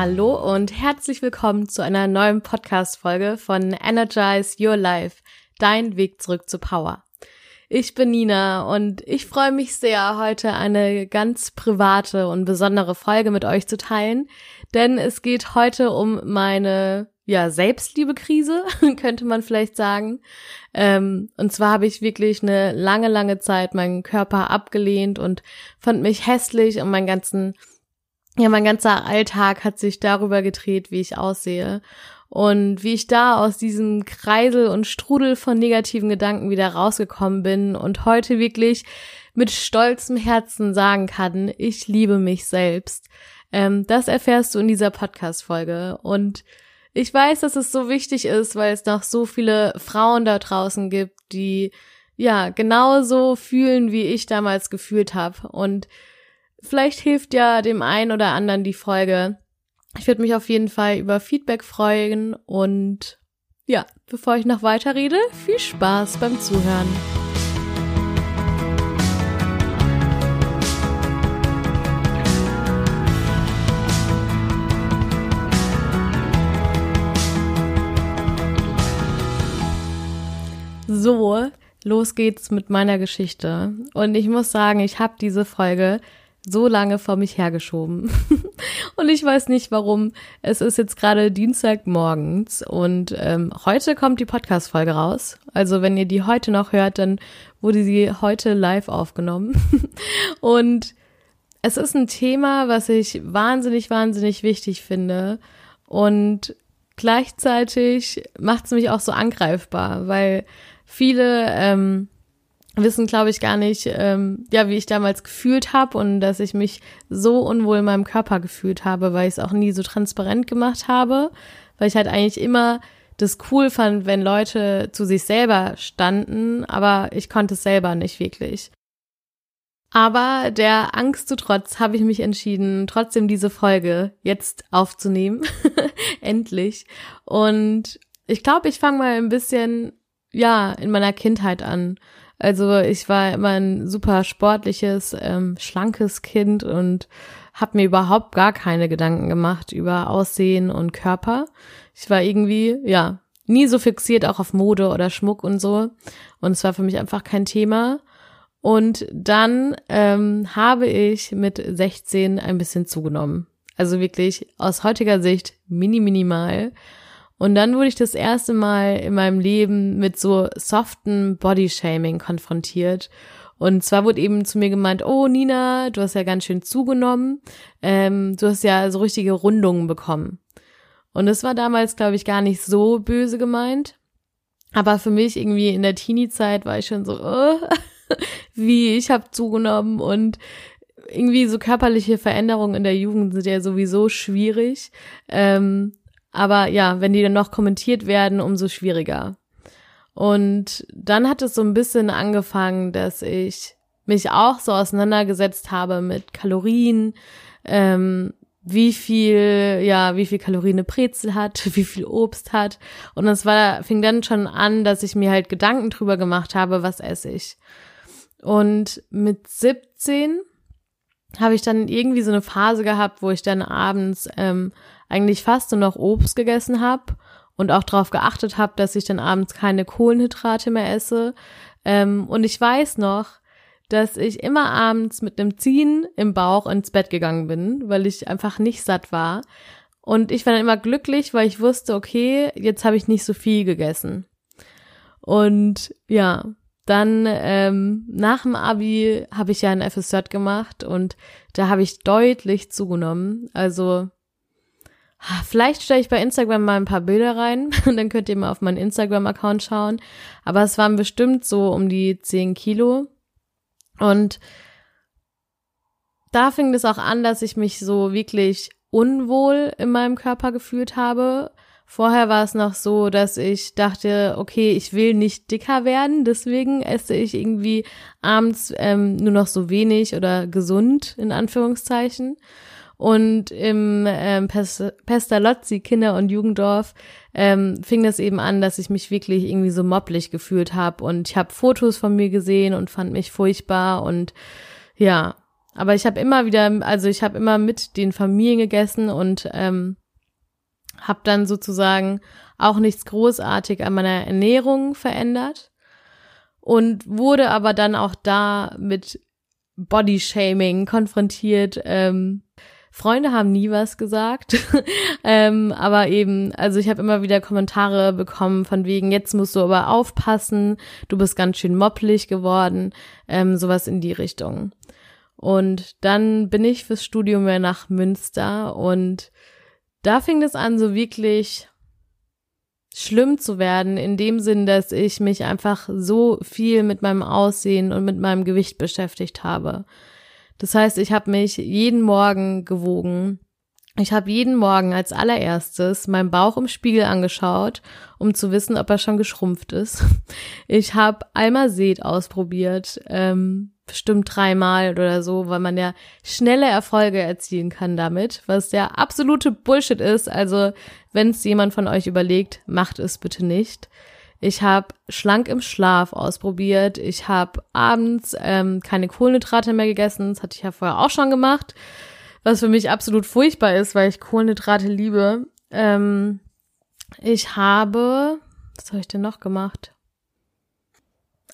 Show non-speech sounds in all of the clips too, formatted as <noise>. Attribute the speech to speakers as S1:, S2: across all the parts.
S1: Hallo und herzlich willkommen zu einer neuen Podcast-Folge von Energize Your Life, dein Weg zurück zu Power. Ich bin Nina und ich freue mich sehr, heute eine ganz private und besondere Folge mit euch zu teilen, denn es geht heute um meine ja, Selbstliebe-Krise, <laughs> könnte man vielleicht sagen. Ähm, und zwar habe ich wirklich eine lange, lange Zeit meinen Körper abgelehnt und fand mich hässlich und mein ganzen, ja, mein ganzer Alltag hat sich darüber gedreht, wie ich aussehe. Und wie ich da aus diesem Kreisel und Strudel von negativen Gedanken wieder rausgekommen bin und heute wirklich mit stolzem Herzen sagen kann, ich liebe mich selbst. Ähm, das erfährst du in dieser Podcast-Folge. Und ich weiß, dass es so wichtig ist, weil es noch so viele Frauen da draußen gibt, die ja genauso fühlen, wie ich damals gefühlt habe. Und vielleicht hilft ja dem einen oder anderen die Folge, ich würde mich auf jeden Fall über Feedback freuen und ja, bevor ich noch weiter rede, viel Spaß beim Zuhören. So, los geht's mit meiner Geschichte. Und ich muss sagen, ich habe diese Folge so lange vor mich hergeschoben. <laughs> und ich weiß nicht warum. Es ist jetzt gerade Dienstagmorgens und ähm, heute kommt die Podcast-Folge raus. Also wenn ihr die heute noch hört, dann wurde sie heute live aufgenommen. <laughs> und es ist ein Thema, was ich wahnsinnig, wahnsinnig wichtig finde. Und gleichzeitig macht es mich auch so angreifbar, weil viele ähm, wissen, glaube ich, gar nicht, ähm, ja, wie ich damals gefühlt habe und dass ich mich so unwohl in meinem Körper gefühlt habe, weil ich es auch nie so transparent gemacht habe, weil ich halt eigentlich immer das cool fand, wenn Leute zu sich selber standen, aber ich konnte es selber nicht wirklich. Aber der Angst zu trotz habe ich mich entschieden, trotzdem diese Folge jetzt aufzunehmen. <laughs> Endlich. Und ich glaube, ich fange mal ein bisschen, ja, in meiner Kindheit an. Also ich war immer ein super sportliches, ähm, schlankes Kind und habe mir überhaupt gar keine Gedanken gemacht über Aussehen und Körper. Ich war irgendwie, ja, nie so fixiert auch auf Mode oder Schmuck und so. Und es war für mich einfach kein Thema. Und dann ähm, habe ich mit 16 ein bisschen zugenommen. Also wirklich aus heutiger Sicht mini minimal. Und dann wurde ich das erste Mal in meinem Leben mit so soften Bodyshaming konfrontiert. Und zwar wurde eben zu mir gemeint, oh Nina, du hast ja ganz schön zugenommen, ähm, du hast ja so richtige Rundungen bekommen. Und das war damals, glaube ich, gar nicht so böse gemeint. Aber für mich irgendwie in der Teenie-Zeit war ich schon so, oh, <laughs> wie, ich habe zugenommen und irgendwie so körperliche Veränderungen in der Jugend sind ja sowieso schwierig. Ähm, aber ja, wenn die dann noch kommentiert werden, umso schwieriger. Und dann hat es so ein bisschen angefangen, dass ich mich auch so auseinandergesetzt habe mit Kalorien, ähm, wie viel, ja, wie viel Kalorien eine Brezel hat, <laughs> wie viel Obst hat. Und das war, fing dann schon an, dass ich mir halt Gedanken drüber gemacht habe, was esse ich. Und mit 17 habe ich dann irgendwie so eine Phase gehabt, wo ich dann abends ähm, eigentlich fast nur noch Obst gegessen habe und auch darauf geachtet habe, dass ich dann abends keine Kohlenhydrate mehr esse. Ähm, und ich weiß noch, dass ich immer abends mit einem Ziehen im Bauch ins Bett gegangen bin, weil ich einfach nicht satt war. Und ich war dann immer glücklich, weil ich wusste, okay, jetzt habe ich nicht so viel gegessen. Und ja, dann ähm, nach dem Abi habe ich ja ein FSJ gemacht und da habe ich deutlich zugenommen. Also Vielleicht stelle ich bei Instagram mal ein paar Bilder rein <laughs> und dann könnt ihr mal auf meinen Instagram-Account schauen. Aber es waren bestimmt so um die 10 Kilo. Und da fing es auch an, dass ich mich so wirklich unwohl in meinem Körper gefühlt habe. Vorher war es noch so, dass ich dachte, okay, ich will nicht dicker werden, deswegen esse ich irgendwie abends ähm, nur noch so wenig oder gesund in Anführungszeichen. Und im ähm, Pestalozzi Kinder- und Jugenddorf ähm, fing das eben an, dass ich mich wirklich irgendwie so mopplig gefühlt habe. Und ich habe Fotos von mir gesehen und fand mich furchtbar. Und ja, aber ich habe immer wieder, also ich habe immer mit den Familien gegessen und ähm, habe dann sozusagen auch nichts großartig an meiner Ernährung verändert und wurde aber dann auch da mit Bodyshaming konfrontiert. Ähm, Freunde haben nie was gesagt, <laughs> ähm, aber eben, also ich habe immer wieder Kommentare bekommen von wegen, jetzt musst du aber aufpassen, du bist ganz schön moppelig geworden, ähm, sowas in die Richtung. Und dann bin ich fürs Studium mehr nach Münster und da fing es an, so wirklich schlimm zu werden, in dem Sinn, dass ich mich einfach so viel mit meinem Aussehen und mit meinem Gewicht beschäftigt habe. Das heißt, ich habe mich jeden Morgen gewogen. Ich habe jeden Morgen als allererstes meinen Bauch im Spiegel angeschaut, um zu wissen, ob er schon geschrumpft ist. <laughs> Ich habe Almased ausprobiert, ähm, bestimmt dreimal oder so, weil man ja schnelle Erfolge erzielen kann damit, was der absolute Bullshit ist. Also, wenn es jemand von euch überlegt, macht es bitte nicht. Ich habe schlank im Schlaf ausprobiert. Ich habe abends ähm, keine Kohlenhydrate mehr gegessen. Das hatte ich ja vorher auch schon gemacht. Was für mich absolut furchtbar ist, weil ich Kohlenhydrate liebe. Ähm, ich habe, was habe ich denn noch gemacht?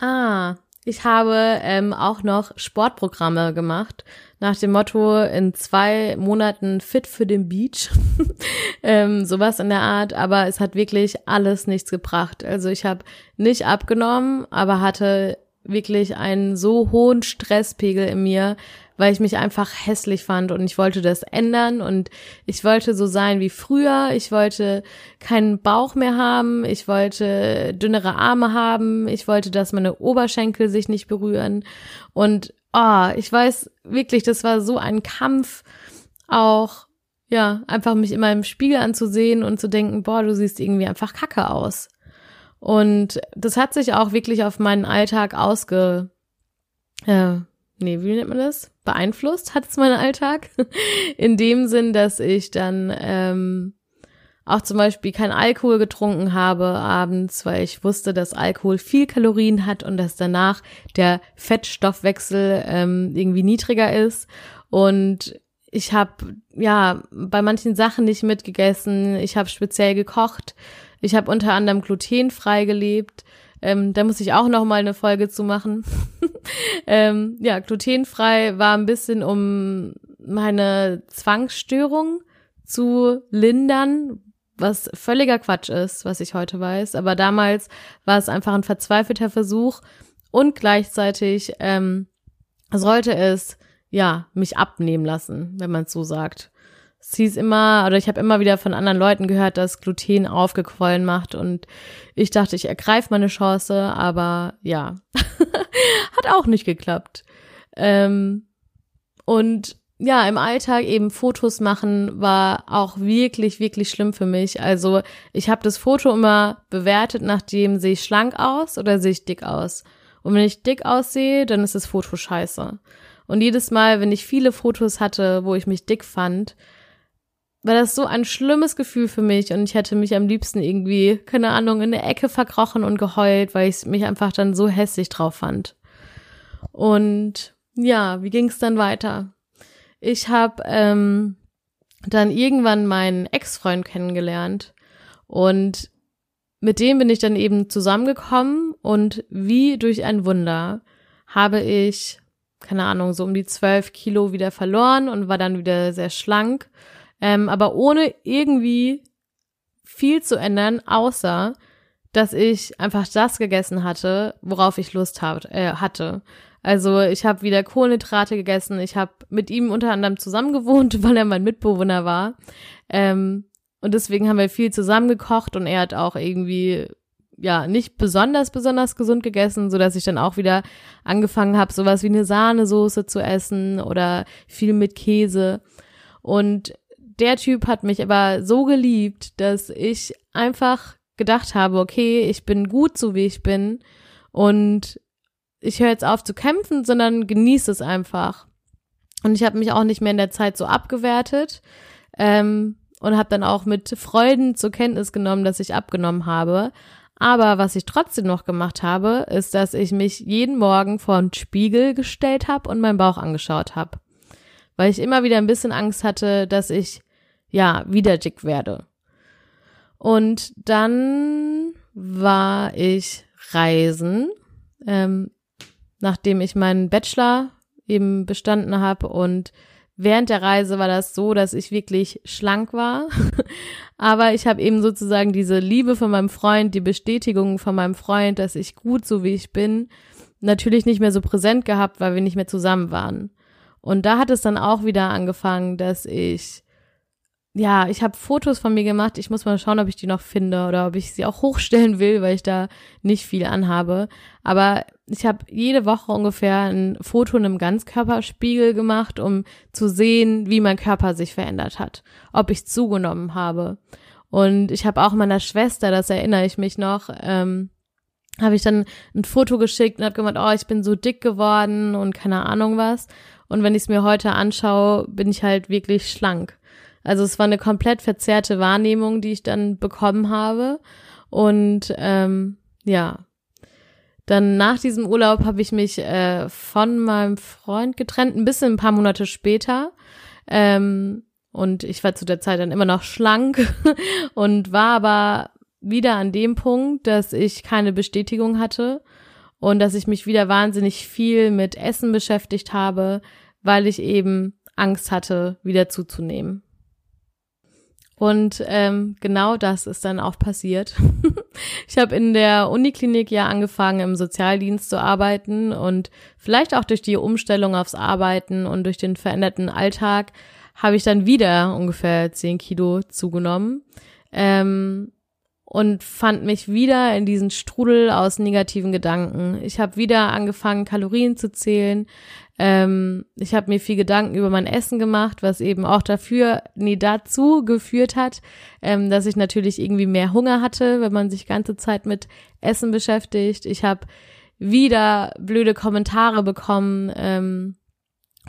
S1: Ah, ich habe ähm, auch noch Sportprogramme gemacht, nach dem Motto in zwei Monaten fit für den Beach, <laughs> ähm, sowas in der Art, aber es hat wirklich alles nichts gebracht. Also ich habe nicht abgenommen, aber hatte wirklich einen so hohen Stresspegel in mir, weil ich mich einfach hässlich fand und ich wollte das ändern und ich wollte so sein wie früher. Ich wollte keinen Bauch mehr haben. Ich wollte dünnere Arme haben. Ich wollte, dass meine Oberschenkel sich nicht berühren. Und oh, ich weiß wirklich, das war so ein Kampf auch, ja, einfach mich immer im Spiegel anzusehen und zu denken, boah, du siehst irgendwie einfach kacke aus. Und das hat sich auch wirklich auf meinen Alltag ausge, äh, nee, wie nennt man das? Beeinflusst hat es meinen Alltag. <laughs> In dem Sinn, dass ich dann ähm, auch zum Beispiel kein Alkohol getrunken habe abends, weil ich wusste, dass Alkohol viel Kalorien hat und dass danach der Fettstoffwechsel ähm, irgendwie niedriger ist. Und ich habe ja bei manchen Sachen nicht mitgegessen. Ich habe speziell gekocht. Ich habe unter anderem glutenfrei gelebt. Ähm, da muss ich auch noch mal eine Folge zu machen. <laughs> ähm, ja, glutenfrei war ein bisschen um meine Zwangsstörung zu lindern, was völliger Quatsch ist, was ich heute weiß. Aber damals war es einfach ein verzweifelter Versuch und gleichzeitig ähm, sollte es ja mich abnehmen lassen, wenn man es so sagt es hieß immer, oder ich habe immer wieder von anderen Leuten gehört, dass Gluten aufgequollen macht und ich dachte, ich ergreife meine Chance, aber ja, <laughs> hat auch nicht geklappt. Ähm, und ja, im Alltag eben Fotos machen war auch wirklich, wirklich schlimm für mich. Also ich habe das Foto immer bewertet, nachdem sehe ich schlank aus oder sehe ich dick aus. Und wenn ich dick aussehe, dann ist das Foto scheiße. Und jedes Mal, wenn ich viele Fotos hatte, wo ich mich dick fand, war das so ein schlimmes Gefühl für mich und ich hätte mich am liebsten irgendwie, keine Ahnung, in der Ecke verkrochen und geheult, weil ich mich einfach dann so hässlich drauf fand. Und ja, wie ging es dann weiter? Ich habe ähm, dann irgendwann meinen Ex-Freund kennengelernt und mit dem bin ich dann eben zusammengekommen und wie durch ein Wunder habe ich, keine Ahnung, so um die zwölf Kilo wieder verloren und war dann wieder sehr schlank ähm, aber ohne irgendwie viel zu ändern, außer dass ich einfach das gegessen hatte, worauf ich Lust hab, äh, hatte. Also ich habe wieder Kohlenhydrate gegessen. Ich habe mit ihm unter anderem zusammen gewohnt, <laughs> weil er mein Mitbewohner war. Ähm, und deswegen haben wir viel zusammen gekocht und er hat auch irgendwie ja nicht besonders besonders gesund gegessen, so dass ich dann auch wieder angefangen habe, sowas wie eine Sahnesoße zu essen oder viel mit Käse. Und der Typ hat mich aber so geliebt, dass ich einfach gedacht habe, okay, ich bin gut so wie ich bin und ich höre jetzt auf zu kämpfen, sondern genieße es einfach. Und ich habe mich auch nicht mehr in der Zeit so abgewertet ähm, und habe dann auch mit Freuden zur Kenntnis genommen, dass ich abgenommen habe. Aber was ich trotzdem noch gemacht habe, ist, dass ich mich jeden Morgen vor den Spiegel gestellt habe und meinen Bauch angeschaut habe. Weil ich immer wieder ein bisschen Angst hatte, dass ich ja wieder dick werde. Und dann war ich reisen, ähm, nachdem ich meinen Bachelor eben bestanden habe und während der Reise war das so, dass ich wirklich schlank war. <laughs> Aber ich habe eben sozusagen diese Liebe von meinem Freund, die Bestätigung von meinem Freund, dass ich gut so wie ich bin, natürlich nicht mehr so präsent gehabt, weil wir nicht mehr zusammen waren. Und da hat es dann auch wieder angefangen, dass ich ja, ich habe Fotos von mir gemacht. Ich muss mal schauen, ob ich die noch finde oder ob ich sie auch hochstellen will, weil ich da nicht viel anhabe. Aber ich habe jede Woche ungefähr ein Foto in einem Ganzkörperspiegel gemacht, um zu sehen, wie mein Körper sich verändert hat, ob ich zugenommen habe. Und ich habe auch meiner Schwester, das erinnere ich mich noch, ähm, habe ich dann ein Foto geschickt und habe gemeint, oh, ich bin so dick geworden und keine Ahnung was. Und wenn ich es mir heute anschaue, bin ich halt wirklich schlank. Also es war eine komplett verzerrte Wahrnehmung, die ich dann bekommen habe. Und ähm, ja, dann nach diesem Urlaub habe ich mich äh, von meinem Freund getrennt, ein bisschen ein paar Monate später. Ähm, und ich war zu der Zeit dann immer noch schlank <laughs> und war aber wieder an dem Punkt, dass ich keine Bestätigung hatte und dass ich mich wieder wahnsinnig viel mit Essen beschäftigt habe, weil ich eben Angst hatte, wieder zuzunehmen. Und ähm, genau das ist dann auch passiert. <laughs> ich habe in der Uniklinik ja angefangen, im Sozialdienst zu arbeiten und vielleicht auch durch die Umstellung aufs Arbeiten und durch den veränderten Alltag habe ich dann wieder ungefähr zehn Kilo zugenommen ähm, und fand mich wieder in diesen Strudel aus negativen Gedanken. Ich habe wieder angefangen, Kalorien zu zählen. Ähm, ich habe mir viel Gedanken über mein Essen gemacht, was eben auch dafür, nee, dazu geführt hat, ähm, dass ich natürlich irgendwie mehr Hunger hatte, wenn man sich ganze Zeit mit Essen beschäftigt. Ich habe wieder blöde Kommentare bekommen, ähm,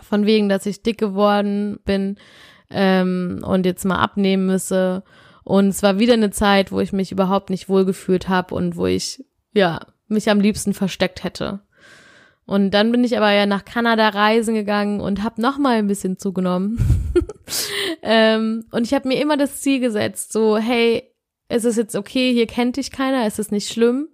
S1: von wegen, dass ich dick geworden bin ähm, und jetzt mal abnehmen müsse. Und es war wieder eine Zeit, wo ich mich überhaupt nicht wohlgefühlt habe und wo ich, ja, mich am liebsten versteckt hätte. Und dann bin ich aber ja nach Kanada reisen gegangen und habe noch mal ein bisschen zugenommen. <laughs> ähm, und ich habe mir immer das Ziel gesetzt, so hey, es ist jetzt okay, hier kennt dich keiner, es ist nicht schlimm.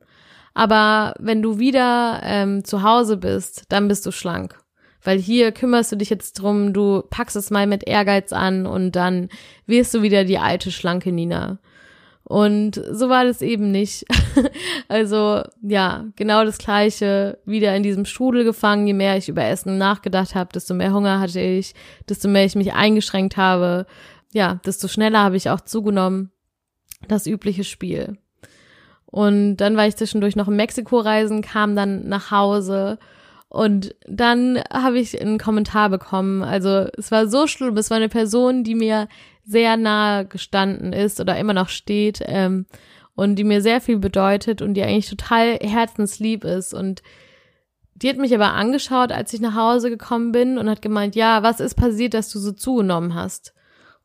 S1: Aber wenn du wieder ähm, zu Hause bist, dann bist du schlank. Weil hier kümmerst du dich jetzt drum, du packst es mal mit Ehrgeiz an und dann wirst du wieder die alte schlanke Nina. Und so war das eben nicht. <laughs> also ja, genau das gleiche, wieder in diesem Strudel gefangen. Je mehr ich über Essen nachgedacht habe, desto mehr Hunger hatte ich, desto mehr ich mich eingeschränkt habe, ja, desto schneller habe ich auch zugenommen. Das übliche Spiel. Und dann war ich zwischendurch noch in Mexiko reisen, kam dann nach Hause und dann habe ich einen Kommentar bekommen. Also es war so schlimm, es war eine Person, die mir sehr nahe gestanden ist oder immer noch steht ähm, und die mir sehr viel bedeutet und die eigentlich total herzenslieb ist. Und die hat mich aber angeschaut, als ich nach Hause gekommen bin und hat gemeint, ja, was ist passiert, dass du so zugenommen hast?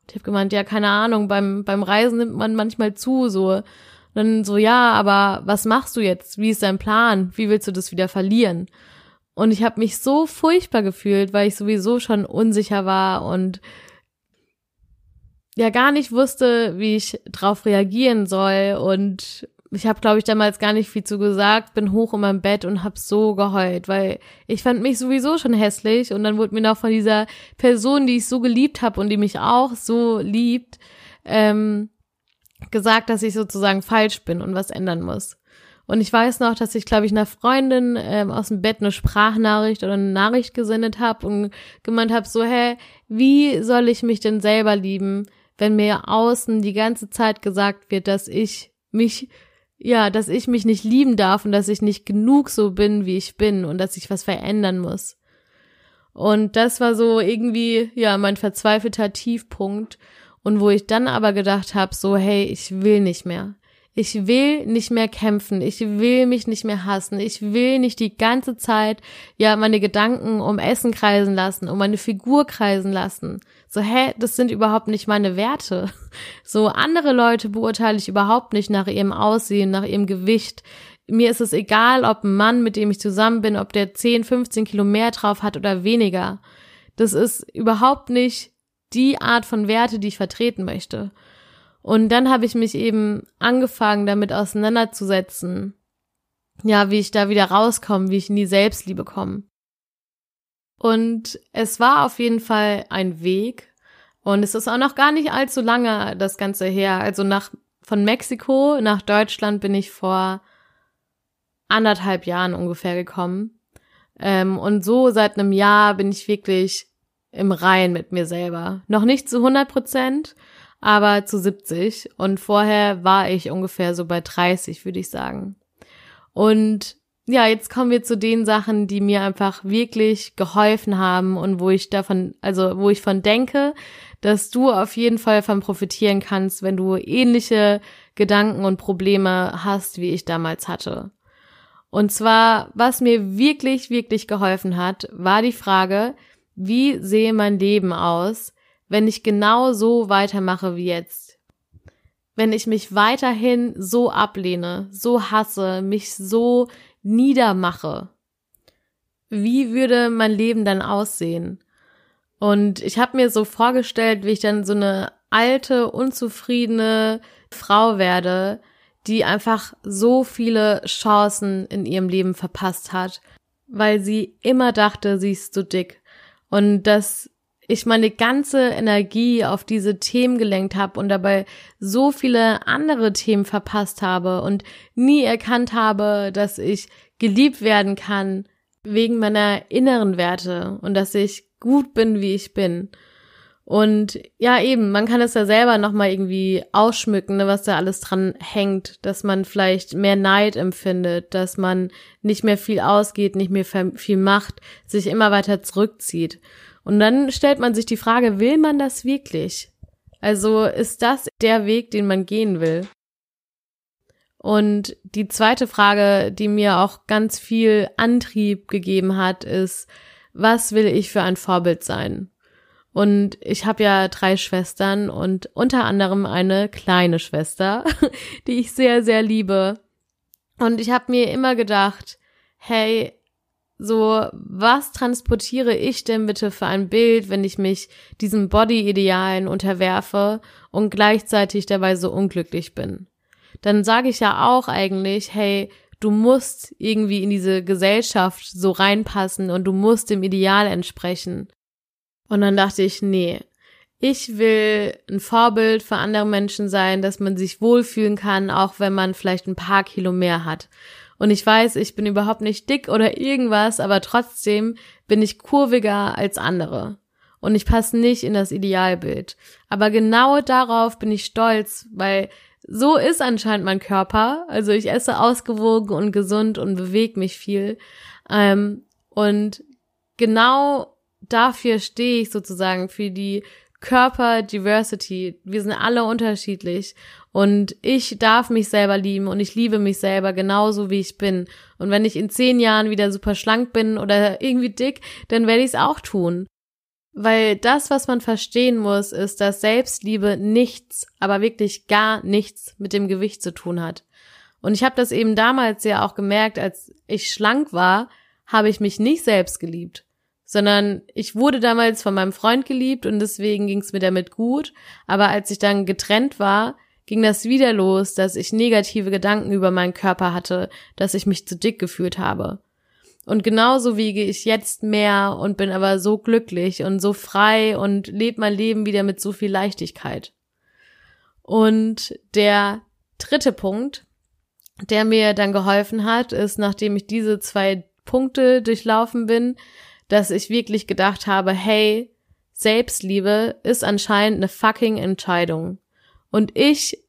S1: Und ich habe gemeint, ja, keine Ahnung, beim, beim Reisen nimmt man manchmal zu, so. Und dann so, ja, aber was machst du jetzt? Wie ist dein Plan? Wie willst du das wieder verlieren? Und ich habe mich so furchtbar gefühlt, weil ich sowieso schon unsicher war und ja gar nicht wusste, wie ich drauf reagieren soll und ich habe glaube ich damals gar nicht viel zu gesagt, bin hoch in meinem Bett und hab so geheult, weil ich fand mich sowieso schon hässlich und dann wurde mir noch von dieser Person, die ich so geliebt habe und die mich auch so liebt, ähm, gesagt, dass ich sozusagen falsch bin und was ändern muss. Und ich weiß noch, dass ich, glaube ich, einer Freundin ähm, aus dem Bett eine Sprachnachricht oder eine Nachricht gesendet habe und gemeint habe, so, hä, wie soll ich mich denn selber lieben, wenn mir außen die ganze Zeit gesagt wird, dass ich mich, ja, dass ich mich nicht lieben darf und dass ich nicht genug so bin, wie ich bin und dass ich was verändern muss. Und das war so irgendwie, ja, mein verzweifelter Tiefpunkt. Und wo ich dann aber gedacht habe, so, hey, ich will nicht mehr. Ich will nicht mehr kämpfen. Ich will mich nicht mehr hassen. Ich will nicht die ganze Zeit, ja, meine Gedanken um Essen kreisen lassen, um meine Figur kreisen lassen. So, hä, das sind überhaupt nicht meine Werte. <laughs> So, andere Leute beurteile ich überhaupt nicht nach ihrem Aussehen, nach ihrem Gewicht. Mir ist es egal, ob ein Mann, mit dem ich zusammen bin, ob der 10, 15 Kilo mehr drauf hat oder weniger. das ist überhaupt nicht die Art von Werte, die ich vertreten möchte. Und dann habe ich mich eben angefangen, damit auseinanderzusetzen. Ja, wie ich da wieder rauskomme, wie ich in die Selbstliebe komme. Und es war auf jeden Fall ein Weg. Und es ist auch noch gar nicht allzu lange das Ganze her. Also nach, von Mexiko nach Deutschland bin ich vor anderthalb Jahren ungefähr gekommen. Ähm, und so seit einem Jahr bin ich wirklich im Rein mit mir selber. Noch nicht zu 100 Prozent, aber zu 70. Und vorher war ich ungefähr so bei 30, würde ich sagen. Und ja, jetzt kommen wir zu den Sachen, die mir einfach wirklich geholfen haben und wo ich davon, also wo ich von denke, dass du auf jeden Fall von profitieren kannst, wenn du ähnliche Gedanken und Probleme hast, wie ich damals hatte. Und zwar, was mir wirklich, wirklich geholfen hat, war die Frage, wie sehe mein Leben aus, wenn ich genau so weitermache wie jetzt? Wenn ich mich weiterhin so ablehne, so hasse, mich so niedermache? Wie würde mein Leben dann aussehen? Und ich habe mir so vorgestellt, wie ich dann so eine alte, unzufriedene Frau werde, die einfach so viele Chancen in ihrem Leben verpasst hat, weil sie immer dachte, sie ist zu dick. Und dass ich meine ganze Energie auf diese Themen gelenkt habe und dabei so viele andere Themen verpasst habe und nie erkannt habe, dass ich geliebt werden kann wegen meiner inneren Werte und dass ich gut bin, wie ich bin. Und ja, eben, man kann es ja selber nochmal irgendwie ausschmücken, ne, was da alles dran hängt, dass man vielleicht mehr Neid empfindet, dass man nicht mehr viel ausgeht, nicht mehr viel macht, sich immer weiter zurückzieht. Und dann stellt man sich die Frage, will man das wirklich? Also ist das der Weg, den man gehen will? Und die zweite Frage, die mir auch ganz viel Antrieb gegeben hat, ist, was will ich für ein Vorbild sein? Und ich habe ja drei Schwestern und unter anderem eine kleine Schwester, <laughs> die ich sehr, sehr liebe. Und ich habe mir immer gedacht, hey, so, was transportiere ich denn bitte für ein Bild, wenn ich mich diesem Body-Idealen unterwerfe und gleichzeitig dabei so unglücklich bin? Dann sage ich ja auch eigentlich, hey, du musst irgendwie in diese Gesellschaft so reinpassen und du musst dem Ideal entsprechen. Und dann dachte ich, nee, ich will ein Vorbild für andere Menschen sein, dass man sich wohlfühlen kann, auch wenn man vielleicht ein paar Kilo mehr hat. Und ich weiß, ich bin überhaupt nicht dick oder irgendwas, aber trotzdem bin ich kurviger als andere. Und ich passe nicht in das Idealbild. Aber genau darauf bin ich stolz, weil so ist anscheinend mein Körper. Also ich esse ausgewogen und gesund und bewege mich viel. Ähm, und genau dafür stehe ich sozusagen für die Körper-Diversity. Wir sind alle unterschiedlich und ich darf mich selber lieben und ich liebe mich selber genauso wie ich bin. Und wenn ich in zehn Jahren wieder super schlank bin oder irgendwie dick, dann werde ich es auch tun. Weil das, was man verstehen muss, ist, dass Selbstliebe nichts, aber wirklich gar nichts mit dem Gewicht zu tun hat. Und ich habe das eben damals ja auch gemerkt, als ich schlank war, habe ich mich nicht selbst geliebt sondern ich wurde damals von meinem Freund geliebt und deswegen ging es mir damit gut. Aber als ich dann getrennt war, ging das wieder los, dass ich negative Gedanken über meinen Körper hatte, dass ich mich zu dick gefühlt habe. Und genauso wiege ich jetzt mehr und bin aber so glücklich und so frei und lebe mein Leben wieder mit so viel Leichtigkeit. Und der dritte Punkt, der mir dann geholfen hat, ist, nachdem ich diese zwei Punkte durchlaufen bin, dass ich wirklich gedacht habe, hey, Selbstliebe ist anscheinend eine fucking Entscheidung. Und ich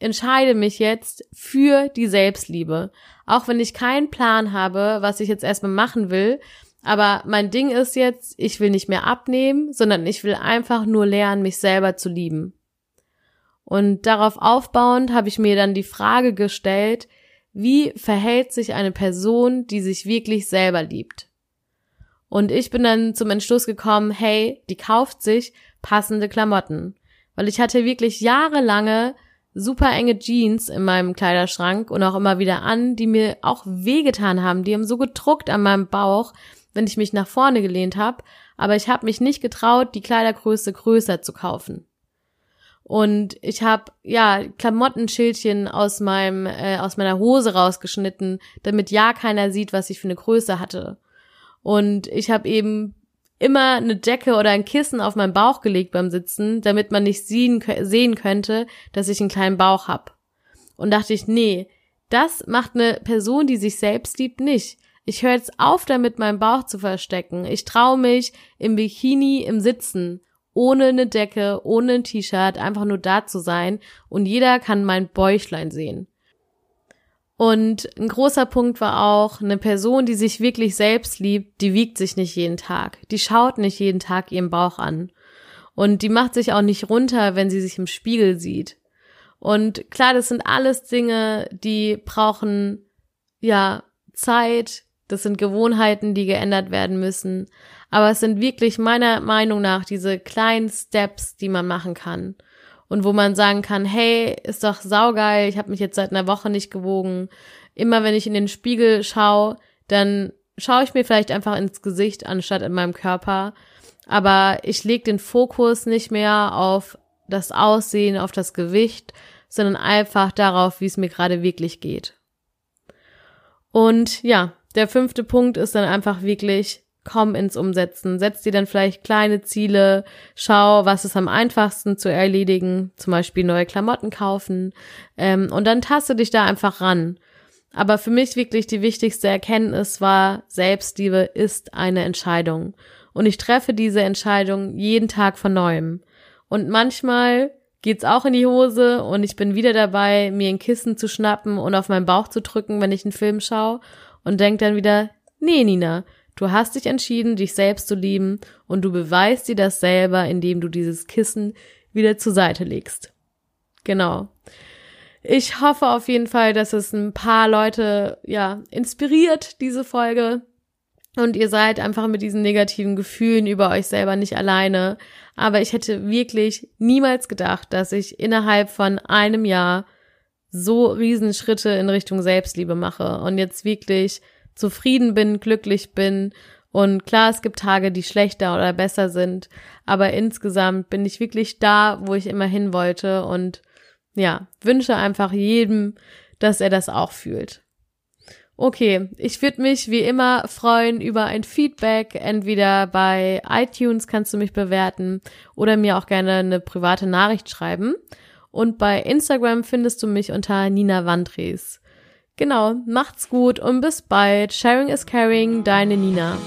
S1: entscheide mich jetzt für die Selbstliebe. Auch wenn ich keinen Plan habe, was ich jetzt erstmal machen will. Aber mein Ding ist jetzt, ich will nicht mehr abnehmen, sondern ich will einfach nur lernen, mich selber zu lieben. Und darauf aufbauend habe ich mir dann die Frage gestellt, wie verhält sich eine Person, die sich wirklich selber liebt? Und ich bin dann zum Entschluss gekommen, hey, die kauft sich passende Klamotten. Weil ich hatte wirklich jahrelange super enge Jeans in meinem Kleiderschrank und auch immer wieder an, die mir auch wehgetan haben. Die haben so gedruckt an meinem Bauch, wenn ich mich nach vorne gelehnt habe. Aber ich habe mich nicht getraut, die Kleidergröße größer zu kaufen. Und ich habe ja Klamottenschildchen aus meinem äh, aus meiner Hose rausgeschnitten, damit ja keiner sieht, was ich für eine Größe hatte. Und ich habe eben immer eine Decke oder ein Kissen auf meinen Bauch gelegt beim Sitzen, damit man nicht sehen, sehen könnte, dass ich einen kleinen Bauch hab. Und dachte ich, nee, das macht eine Person, die sich selbst liebt, nicht. Ich höre jetzt auf damit, meinen Bauch zu verstecken. Ich traue mich im Bikini im Sitzen, ohne eine Decke, ohne ein T-Shirt, einfach nur da zu sein und jeder kann mein Bäuchlein sehen. Und ein großer Punkt war auch, eine Person, die sich wirklich selbst liebt, die wiegt sich nicht jeden Tag. Die schaut nicht jeden Tag ihren Bauch an. Und die macht sich auch nicht runter, wenn sie sich im Spiegel sieht. Und klar, das sind alles Dinge, die brauchen, ja, Zeit. Das sind Gewohnheiten, die geändert werden müssen. Aber es sind wirklich meiner Meinung nach diese kleinen Steps, die man machen kann und wo man sagen kann, hey, ist doch saugeil, ich habe mich jetzt seit einer Woche nicht gewogen. Immer wenn ich in den Spiegel schaue, dann schaue ich mir vielleicht einfach ins Gesicht anstatt in meinem Körper. Aber ich lege den Fokus nicht mehr auf das Aussehen, auf das Gewicht, sondern einfach darauf, wie es mir gerade wirklich geht. Und ja, der fünfte Punkt ist dann einfach wirklich komm ins Umsetzen. Setz dir dann vielleicht kleine Ziele, schau, was ist am einfachsten zu erledigen, zum Beispiel neue Klamotten kaufen, ähm, und dann taste dich da einfach ran. Aber für mich wirklich die wichtigste Erkenntnis war, Selbstliebe ist eine Entscheidung. Und ich treffe diese Entscheidung jeden Tag von neuem. Und manchmal geht's auch in die Hose und ich bin wieder dabei, mir ein Kissen zu schnappen und auf meinen Bauch zu drücken, wenn ich einen Film schaue und denk dann wieder, nee, Nina, Du hast dich entschieden, dich selbst zu lieben und du beweist dir das selber, indem du dieses Kissen wieder zur Seite legst. Genau. Ich hoffe auf jeden Fall, dass es ein paar Leute, ja, inspiriert, diese Folge. Und ihr seid einfach mit diesen negativen Gefühlen über euch selber nicht alleine. Aber ich hätte wirklich niemals gedacht, dass ich innerhalb von einem Jahr so Riesenschritte in Richtung Selbstliebe mache und jetzt wirklich zufrieden bin, glücklich bin. Und klar, es gibt Tage, die schlechter oder besser sind, aber insgesamt bin ich wirklich da, wo ich immer hin wollte und ja, wünsche einfach jedem, dass er das auch fühlt. Okay, ich würde mich wie immer freuen über ein Feedback. Entweder bei iTunes kannst du mich bewerten oder mir auch gerne eine private Nachricht schreiben. Und bei Instagram findest du mich unter Nina Wandres. Genau, macht's gut und bis bald. Sharing is caring, deine Nina.